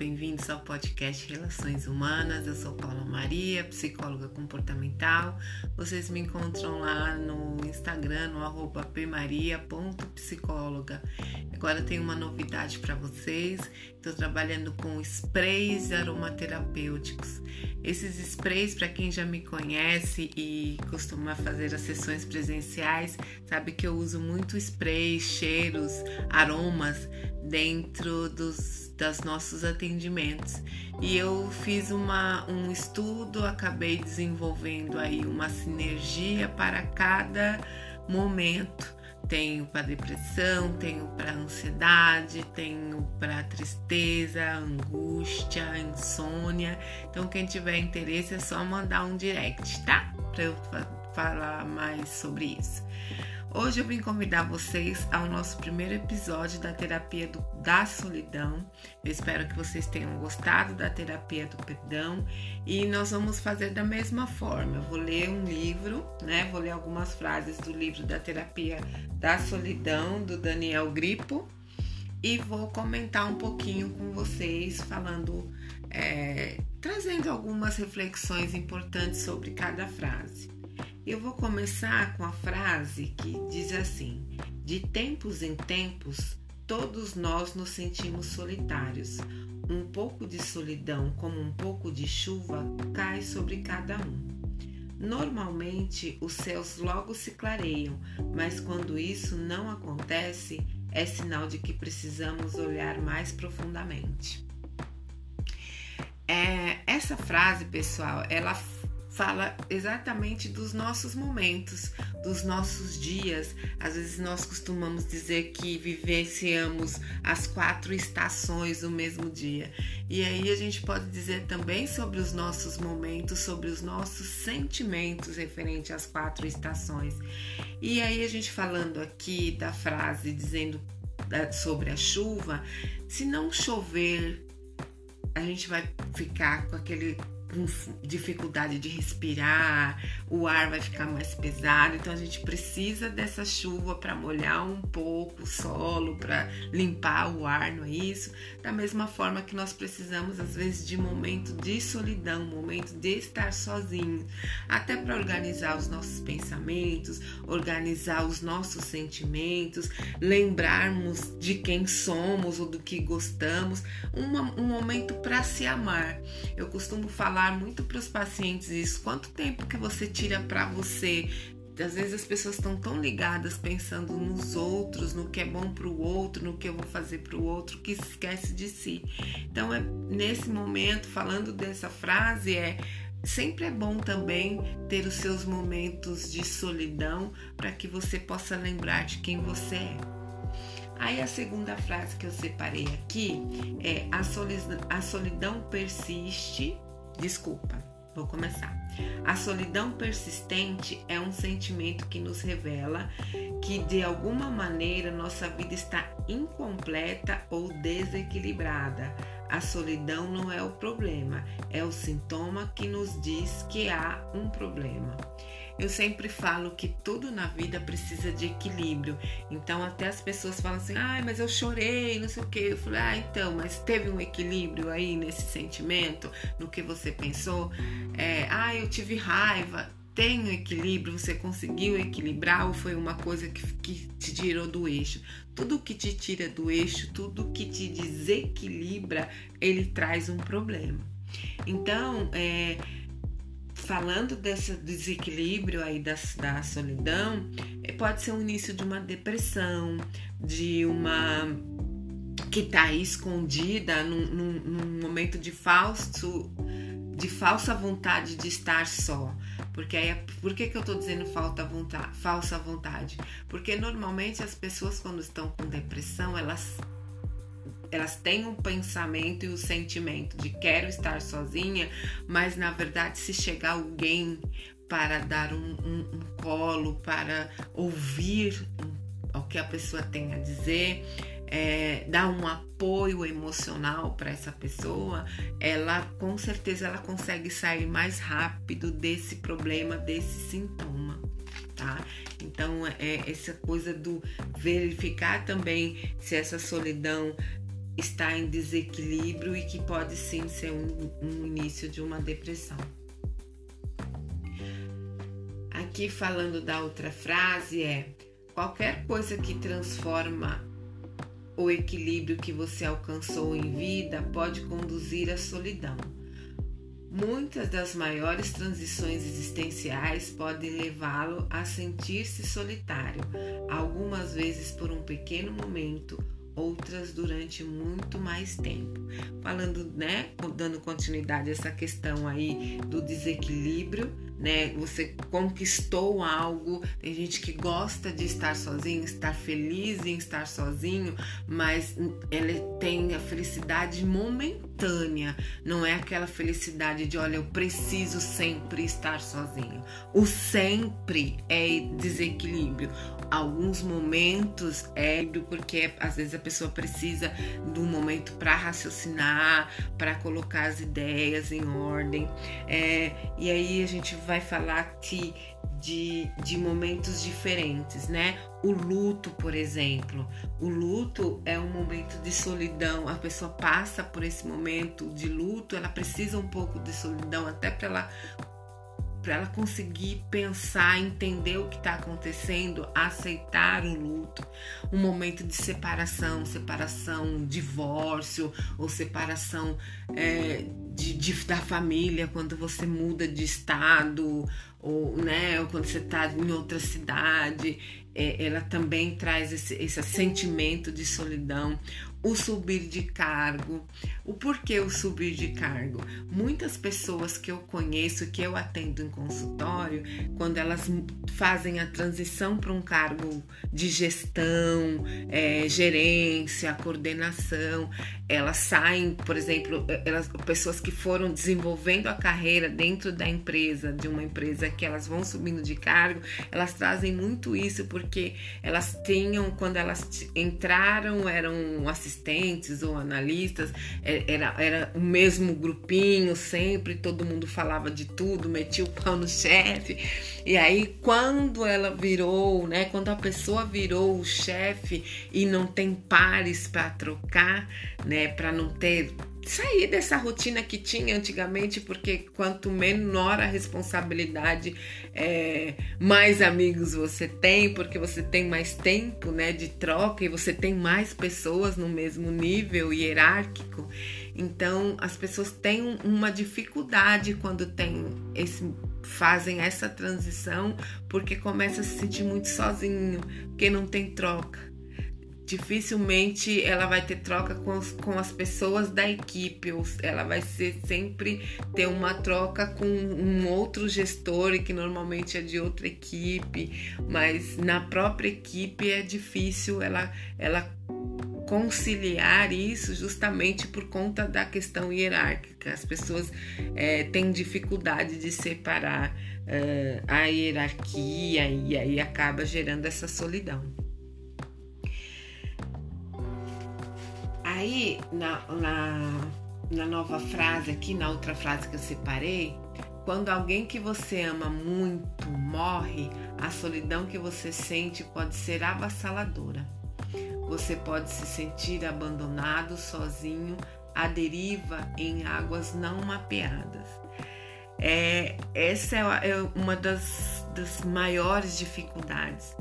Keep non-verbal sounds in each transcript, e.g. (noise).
bem-vindos ao podcast Relações Humanas. Eu sou Paula Maria, psicóloga comportamental. Vocês me encontram lá no Instagram, no arroba pmaria.psicóloga. Agora tem uma novidade para vocês. Estou trabalhando com sprays aromaterapêuticos. Esses sprays, para quem já me conhece e costuma fazer as sessões presenciais, sabe que eu uso muito sprays, cheiros, aromas dentro dos dos nossos atendimentos. E eu fiz uma, um estudo, acabei desenvolvendo aí uma sinergia para cada momento. Tenho para depressão, tenho para ansiedade, tenho para tristeza, angústia, insônia. Então, quem tiver interesse é só mandar um direct, tá? Para eu falar mais sobre isso. Hoje eu vim convidar vocês ao nosso primeiro episódio da terapia do, da solidão. Eu espero que vocês tenham gostado da terapia do perdão e nós vamos fazer da mesma forma. Eu vou ler um livro, né? Vou ler algumas frases do livro da terapia da solidão do Daniel Gripo e vou comentar um pouquinho com vocês, falando, é, trazendo algumas reflexões importantes sobre cada frase. Eu vou começar com a frase que diz assim: De tempos em tempos, todos nós nos sentimos solitários. Um pouco de solidão, como um pouco de chuva, cai sobre cada um. Normalmente, os céus logo se clareiam, mas quando isso não acontece, é sinal de que precisamos olhar mais profundamente. É, essa frase, pessoal, ela fala exatamente dos nossos momentos, dos nossos dias. Às vezes nós costumamos dizer que vivenciamos as quatro estações no mesmo dia. E aí a gente pode dizer também sobre os nossos momentos, sobre os nossos sentimentos referente às quatro estações. E aí a gente falando aqui da frase dizendo sobre a chuva, se não chover, a gente vai ficar com aquele com dificuldade de respirar, o ar vai ficar mais pesado, então a gente precisa dessa chuva para molhar um pouco o solo, para limpar o ar, não é isso? Da mesma forma que nós precisamos às vezes de momento de solidão, momento de estar sozinho, até para organizar os nossos pensamentos, organizar os nossos sentimentos, lembrarmos de quem somos ou do que gostamos, um momento para se amar. Eu costumo falar falar muito para os pacientes isso. Quanto tempo que você tira para você? Às vezes as pessoas estão tão ligadas pensando nos outros, no que é bom para o outro, no que eu vou fazer para o outro, que esquece de si. Então, é nesse momento, falando dessa frase, é sempre é bom também ter os seus momentos de solidão para que você possa lembrar de quem você é. Aí a segunda frase que eu separei aqui é a solidão, a solidão persiste Desculpa, vou começar. A solidão persistente é um sentimento que nos revela que de alguma maneira nossa vida está incompleta ou desequilibrada. A solidão não é o problema, é o sintoma que nos diz que há um problema. Eu sempre falo que tudo na vida precisa de equilíbrio. Então, até as pessoas falam assim: ai, mas eu chorei, não sei o que. Eu falei: ah, então, mas teve um equilíbrio aí nesse sentimento, no que você pensou? É, ah, eu tive raiva. Tem um equilíbrio, você conseguiu equilibrar ou foi uma coisa que, que te tirou do eixo? Tudo que te tira do eixo, tudo que te desequilibra, ele traz um problema. Então, é, falando desse desequilíbrio aí da, da solidão, é, pode ser o início de uma depressão, de uma que está aí escondida num, num, num, momento de falso de falsa vontade de estar só. Porque aí, por que, que eu estou dizendo falta vontade, falsa vontade? Porque normalmente as pessoas quando estão com depressão, elas elas têm um pensamento e o um sentimento de quero estar sozinha, mas na verdade, se chegar alguém para dar um, um colo, para ouvir o que a pessoa tem a dizer, é, dar um apoio emocional para essa pessoa, ela com certeza ela consegue sair mais rápido desse problema, desse sintoma. Tá? Então é essa coisa do verificar também se essa solidão está em desequilíbrio e que pode sim ser um, um início de uma depressão. Aqui falando da outra frase é qualquer coisa que transforma o equilíbrio que você alcançou em vida pode conduzir à solidão. Muitas das maiores transições existenciais podem levá-lo a sentir-se solitário, algumas vezes por um pequeno momento, outras durante muito mais tempo. Falando, né, dando continuidade a essa questão aí do desequilíbrio, né? Você conquistou algo. Tem gente que gosta de estar sozinho, estar feliz em estar sozinho, mas ele tem a felicidade momentânea. Não é aquela felicidade de, olha, eu preciso sempre estar sozinho. O sempre é desequilíbrio. Alguns momentos é porque às vezes a pessoa precisa de um momento para raciocinar, para colocar as ideias em ordem. É, e aí a gente vai vai falar aqui de, de momentos diferentes, né? O luto, por exemplo. O luto é um momento de solidão. A pessoa passa por esse momento de luto, ela precisa um pouco de solidão até para ela para ela conseguir pensar, entender o que está acontecendo, aceitar o luto, um momento de separação, separação, divórcio ou separação é, de, de, da família quando você muda de estado ou, né, ou quando você está em outra cidade, é, ela também traz esse, esse sentimento de solidão o subir de cargo. O porquê o subir de cargo? Muitas pessoas que eu conheço, que eu atendo em consultório, quando elas fazem a transição para um cargo de gestão, é, gerência, coordenação, elas saem, por exemplo, elas, pessoas que foram desenvolvendo a carreira dentro da empresa, de uma empresa que elas vão subindo de cargo, elas trazem muito isso porque elas tinham, quando elas entraram, eram assistentes assistentes ou analistas, é, era, era o mesmo grupinho sempre, todo mundo falava de tudo, metia o pau no chefe. E aí, quando ela virou, né, quando a pessoa virou o chefe e não tem pares para trocar, né, para não ter sair dessa rotina que tinha antigamente, porque quanto menor a responsabilidade, é, mais amigos você tem, porque você tem mais tempo né, de troca e você tem mais pessoas no mesmo nível hierárquico. Então as pessoas têm uma dificuldade quando tem esse, fazem essa transição, porque começa a se sentir muito sozinho, porque não tem troca dificilmente ela vai ter troca com, os, com as pessoas da equipe, ela vai ser sempre ter uma troca com um outro gestor que normalmente é de outra equipe, mas na própria equipe é difícil ela, ela conciliar isso justamente por conta da questão hierárquica. As pessoas é, têm dificuldade de separar uh, a hierarquia e aí acaba gerando essa solidão. Aí, na, na, na nova frase aqui, na outra frase que eu separei, quando alguém que você ama muito morre, a solidão que você sente pode ser avassaladora. Você pode se sentir abandonado, sozinho, à deriva em águas não mapeadas. É, essa é, é uma das, das maiores dificuldades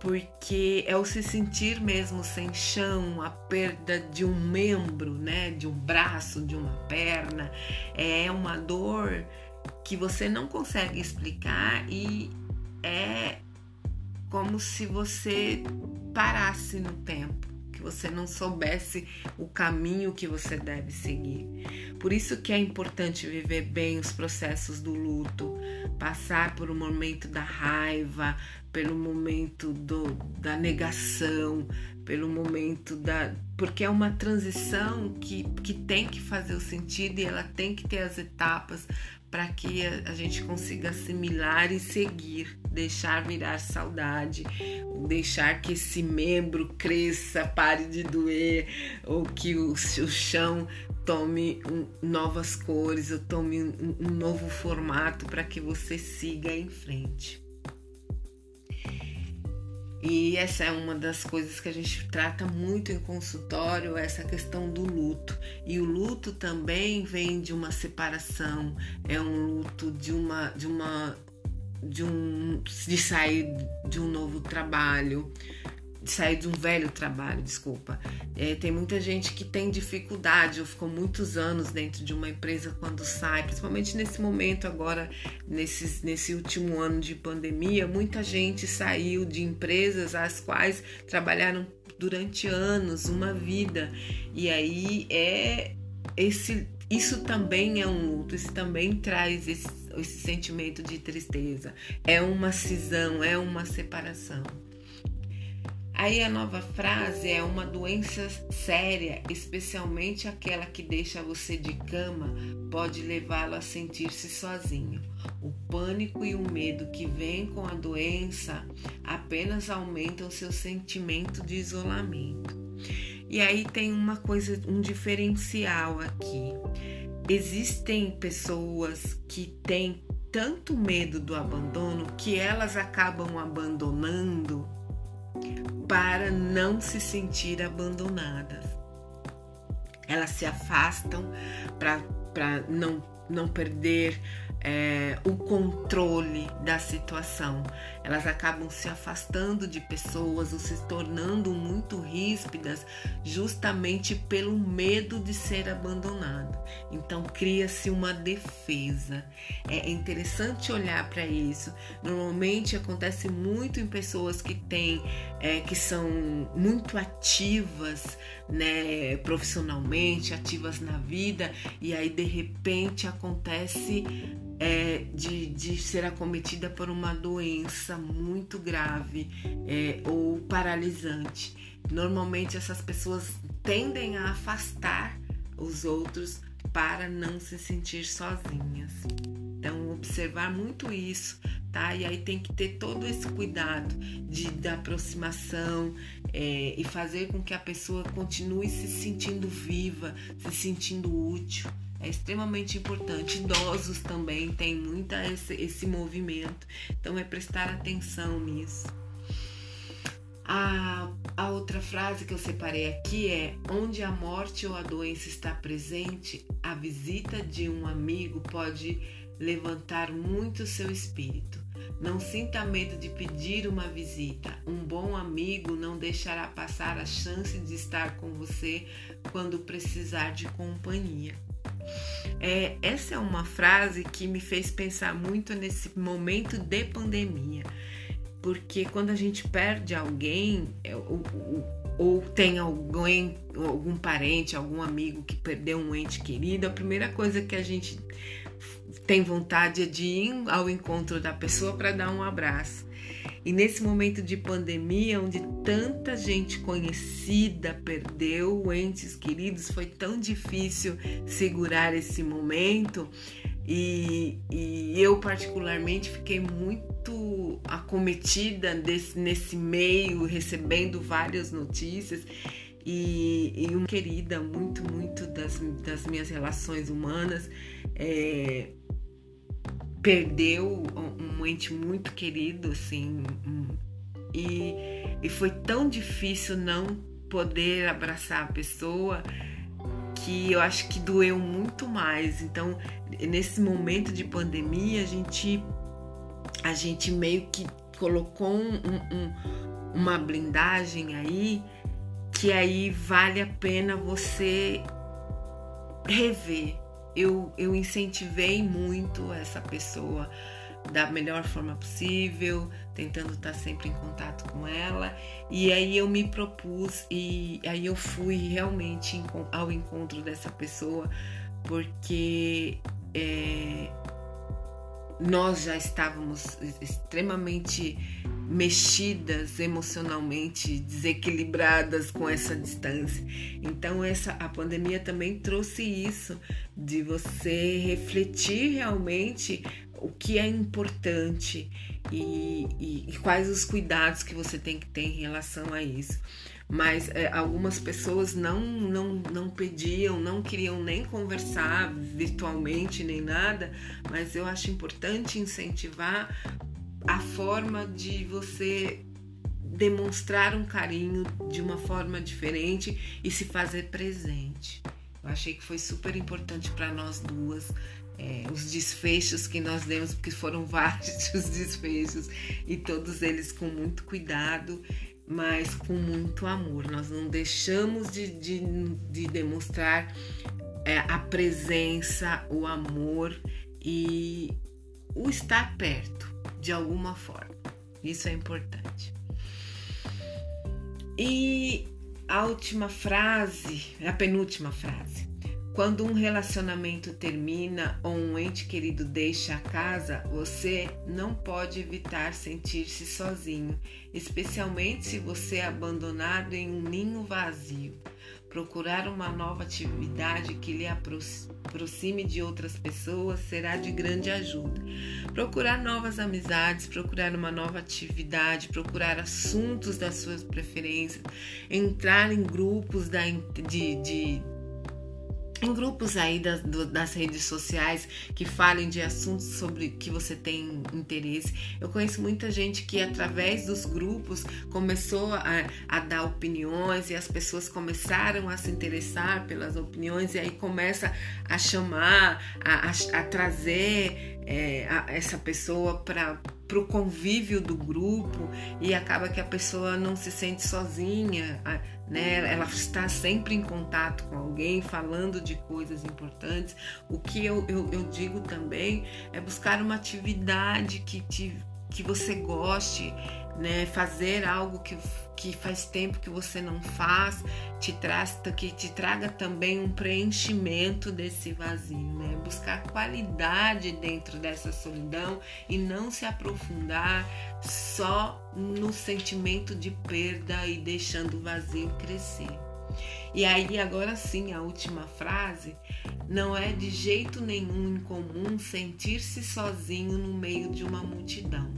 porque é o se sentir mesmo sem chão, a perda de um membro, né, de um braço, de uma perna, é uma dor que você não consegue explicar e é como se você parasse no tempo, que você não soubesse o caminho que você deve seguir. Por isso que é importante viver bem os processos do luto, passar por um momento da raiva, pelo momento do, da negação, pelo momento da. Porque é uma transição que, que tem que fazer o sentido e ela tem que ter as etapas para que a, a, gente consiga assimilar e seguir, deixar virar saudade, deixar que esse membro cresça, pare de doer, ou que o, o chão tome um, novas cores, ou tome um, novo formato para que você siga em frente. E essa é uma das coisas que a gente trata muito em consultório, essa questão do luto. E o luto também vem de uma separação, é um luto de uma de uma de um de sair de um novo trabalho, sair de um velho trabalho, desculpa. É, tem muita gente que tem dificuldade, ou ficou muitos anos dentro de uma empresa quando sai, principalmente nesse momento agora, nesses, nesse último ano de pandemia, muita gente saiu de empresas às quais trabalharam durante anos, uma vida. E aí é esse isso também é um luto, isso também traz esse, esse sentimento de tristeza. É uma cisão, é uma separação. Aí a nova frase é uma doença séria, especialmente aquela que deixa você de cama, pode levá-lo a sentir-se sozinho. O pânico e o medo que vêm com a doença apenas aumentam seu sentimento de isolamento. E aí tem uma coisa, um diferencial aqui. Existem pessoas que têm tanto medo do abandono que elas acabam abandonando para não se sentir abandonadas. Elas se afastam para não, não perder é, o controle da situação. Elas acabam se afastando de pessoas ou se tornando muito ríspidas justamente pelo medo de ser abandonado. Então cria-se uma defesa. É interessante olhar para isso. Normalmente acontece muito em pessoas que têm, é, que são muito ativas, né, profissionalmente, ativas na vida, e aí de repente acontece é, de, de ser acometida por uma doença muito grave é, ou paralisante. Normalmente essas pessoas tendem a afastar os outros para não se sentir sozinhas. Então, observar muito isso, tá? E aí tem que ter todo esse cuidado de, da aproximação é, e fazer com que a pessoa continue se sentindo viva, se sentindo útil é extremamente importante. Idosos também têm muito esse, esse movimento, então é prestar atenção nisso. A, a outra frase que eu separei aqui é: onde a morte ou a doença está presente, a visita de um amigo pode levantar muito seu espírito. Não sinta medo de pedir uma visita. Um bom amigo não deixará passar a chance de estar com você quando precisar de companhia. É, essa é uma frase que me fez pensar muito nesse momento de pandemia, porque quando a gente perde alguém, é, ou, ou, ou tem alguém, algum parente, algum amigo que perdeu um ente querido, a primeira coisa que a gente tem vontade é de ir ao encontro da pessoa para dar um abraço. E nesse momento de pandemia, onde tanta gente conhecida perdeu entes queridos, foi tão difícil segurar esse momento. E, e eu, particularmente, fiquei muito acometida desse, nesse meio, recebendo várias notícias. E, e uma querida, muito, muito das, das minhas relações humanas, é, perdeu muito querido, assim, e, e foi tão difícil não poder abraçar a pessoa que eu acho que doeu muito mais. Então, nesse momento de pandemia, a gente, a gente meio que colocou um, um, uma blindagem aí que aí vale a pena você rever eu, eu incentivei muito essa pessoa da melhor forma possível, tentando estar sempre em contato com ela. E aí eu me propus e aí eu fui realmente ao encontro dessa pessoa, porque é, nós já estávamos extremamente mexidas emocionalmente, desequilibradas com essa distância. Então essa a pandemia também trouxe isso de você refletir realmente o que é importante e, e, e quais os cuidados que você tem que ter em relação a isso mas é, algumas pessoas não, não, não pediam, não queriam nem conversar virtualmente nem nada, mas eu acho importante incentivar a forma de você demonstrar um carinho de uma forma diferente e se fazer presente. Eu achei que foi super importante para nós duas é, os desfechos que nós demos, porque foram (laughs) vários os desfechos e todos eles com muito cuidado, mas com muito amor. Nós não deixamos de, de, de demonstrar é, a presença, o amor e o estar perto de alguma forma. Isso é importante. E a última frase, a penúltima frase. Quando um relacionamento termina ou um ente querido deixa a casa, você não pode evitar sentir-se sozinho, especialmente se você é abandonado em um ninho vazio. Procurar uma nova atividade que lhe aproxime de outras pessoas será de grande ajuda. Procurar novas amizades, procurar uma nova atividade, procurar assuntos das suas preferências, entrar em grupos da, de, de em grupos aí das, das redes sociais que falem de assuntos sobre que você tem interesse. Eu conheço muita gente que, através dos grupos, começou a, a dar opiniões e as pessoas começaram a se interessar pelas opiniões e aí começa a chamar, a, a, a trazer é, essa pessoa para para o convívio do grupo e acaba que a pessoa não se sente sozinha, né? Ela está sempre em contato com alguém, falando de coisas importantes. O que eu, eu, eu digo também é buscar uma atividade que, te, que você goste, né? Fazer algo que, que faz tempo que você não faz, te traz, que te traga também um preenchimento desse vazio, né? Buscar qualidade dentro dessa solidão e não se aprofundar só no sentimento de perda e deixando o vazio crescer. E aí, agora sim, a última frase: não é de jeito nenhum incomum sentir-se sozinho no meio de uma multidão.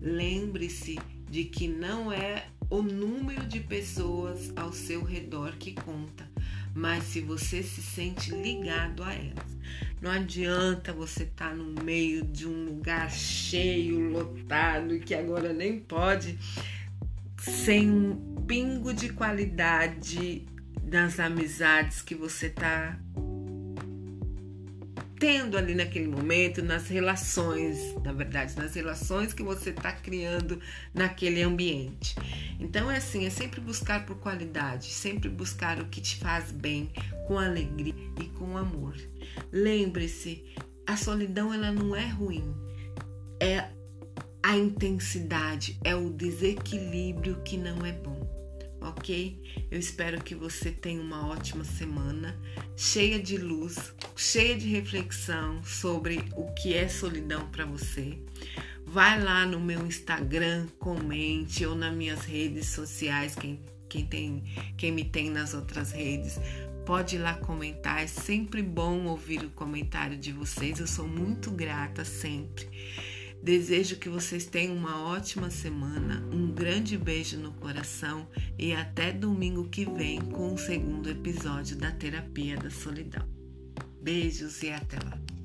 Lembre-se de que não é o número de pessoas ao seu redor que conta, mas se você se sente ligado a elas. Não adianta você estar tá no meio de um lugar cheio, lotado que agora nem pode, sem um pingo de qualidade nas amizades que você está tendo ali naquele momento, nas relações, na verdade, nas relações que você está criando naquele ambiente. Então é assim, é sempre buscar por qualidade, sempre buscar o que te faz bem, com alegria e com amor. Lembre-se, a solidão ela não é ruim, é a intensidade, é o desequilíbrio que não é bom ok? Eu espero que você tenha uma ótima semana, cheia de luz, cheia de reflexão sobre o que é solidão para você. Vai lá no meu Instagram, comente ou nas minhas redes sociais, quem, quem, tem, quem me tem nas outras redes. Pode ir lá comentar, é sempre bom ouvir o comentário de vocês. Eu sou muito grata sempre. Desejo que vocês tenham uma ótima semana, um grande beijo no coração e até domingo que vem com o segundo episódio da Terapia da Solidão. Beijos e até lá!